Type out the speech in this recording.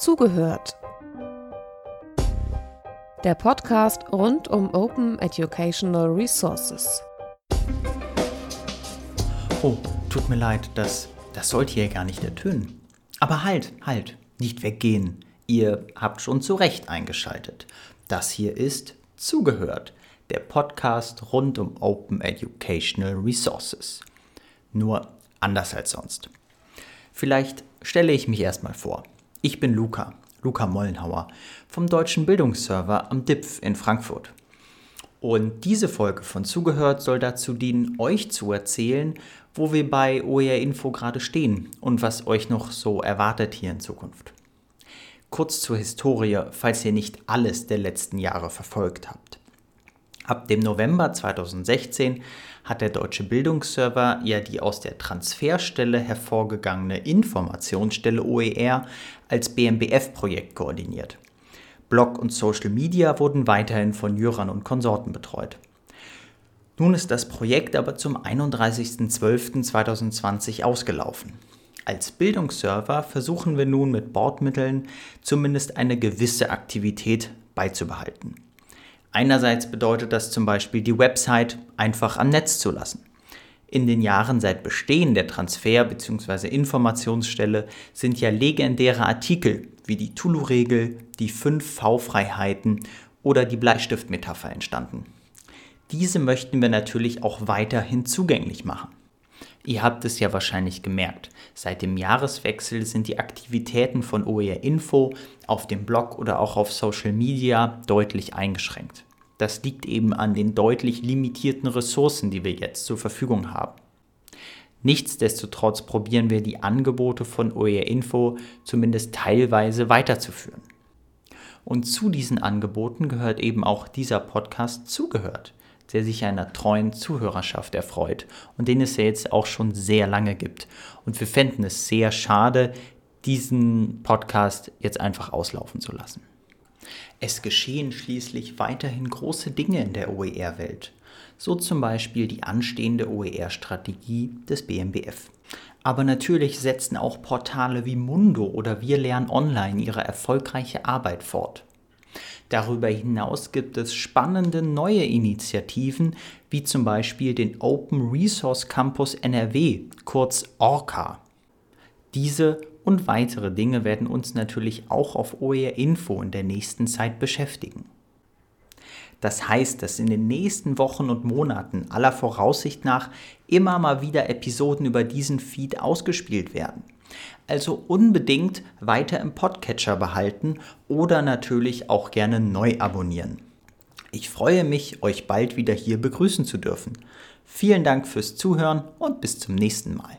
Zugehört. Der Podcast rund um Open Educational Resources. Oh, tut mir leid, das, das sollte hier gar nicht ertönen. Aber halt, halt, nicht weggehen. Ihr habt schon zu Recht eingeschaltet. Das hier ist Zugehört, der Podcast rund um Open Educational Resources. Nur anders als sonst. Vielleicht stelle ich mich erstmal vor. Ich bin Luca, Luca Mollenhauer, vom Deutschen Bildungsserver am DIPF in Frankfurt. Und diese Folge von Zugehört soll dazu dienen, euch zu erzählen, wo wir bei OER Info gerade stehen und was euch noch so erwartet hier in Zukunft. Kurz zur Historie, falls ihr nicht alles der letzten Jahre verfolgt habt. Ab dem November 2016 hat der Deutsche Bildungsserver ja die aus der Transferstelle hervorgegangene Informationsstelle OER als BMBF-Projekt koordiniert. Blog und Social Media wurden weiterhin von Jürern und Konsorten betreut. Nun ist das Projekt aber zum 31.12.2020 ausgelaufen. Als Bildungsserver versuchen wir nun mit Bordmitteln zumindest eine gewisse Aktivität beizubehalten. Einerseits bedeutet das zum Beispiel, die Website einfach am Netz zu lassen. In den Jahren seit Bestehen der Transfer- bzw. Informationsstelle sind ja legendäre Artikel wie die Tulu-Regel, die fünf V-Freiheiten oder die Bleistiftmetapher entstanden. Diese möchten wir natürlich auch weiterhin zugänglich machen. Ihr habt es ja wahrscheinlich gemerkt. Seit dem Jahreswechsel sind die Aktivitäten von OER Info auf dem Blog oder auch auf Social Media deutlich eingeschränkt. Das liegt eben an den deutlich limitierten Ressourcen, die wir jetzt zur Verfügung haben. Nichtsdestotrotz probieren wir die Angebote von OER Info zumindest teilweise weiterzuführen. Und zu diesen Angeboten gehört eben auch dieser Podcast zugehört der sich einer treuen Zuhörerschaft erfreut und den es ja jetzt auch schon sehr lange gibt. Und wir fänden es sehr schade, diesen Podcast jetzt einfach auslaufen zu lassen. Es geschehen schließlich weiterhin große Dinge in der OER-Welt, so zum Beispiel die anstehende OER-Strategie des BMBF. Aber natürlich setzen auch Portale wie Mundo oder Wir lernen online ihre erfolgreiche Arbeit fort. Darüber hinaus gibt es spannende neue Initiativen, wie zum Beispiel den Open Resource Campus NRW, kurz ORCA. Diese und weitere Dinge werden uns natürlich auch auf OER Info in der nächsten Zeit beschäftigen. Das heißt, dass in den nächsten Wochen und Monaten aller Voraussicht nach immer mal wieder Episoden über diesen Feed ausgespielt werden. Also unbedingt weiter im Podcatcher behalten oder natürlich auch gerne neu abonnieren. Ich freue mich, euch bald wieder hier begrüßen zu dürfen. Vielen Dank fürs Zuhören und bis zum nächsten Mal.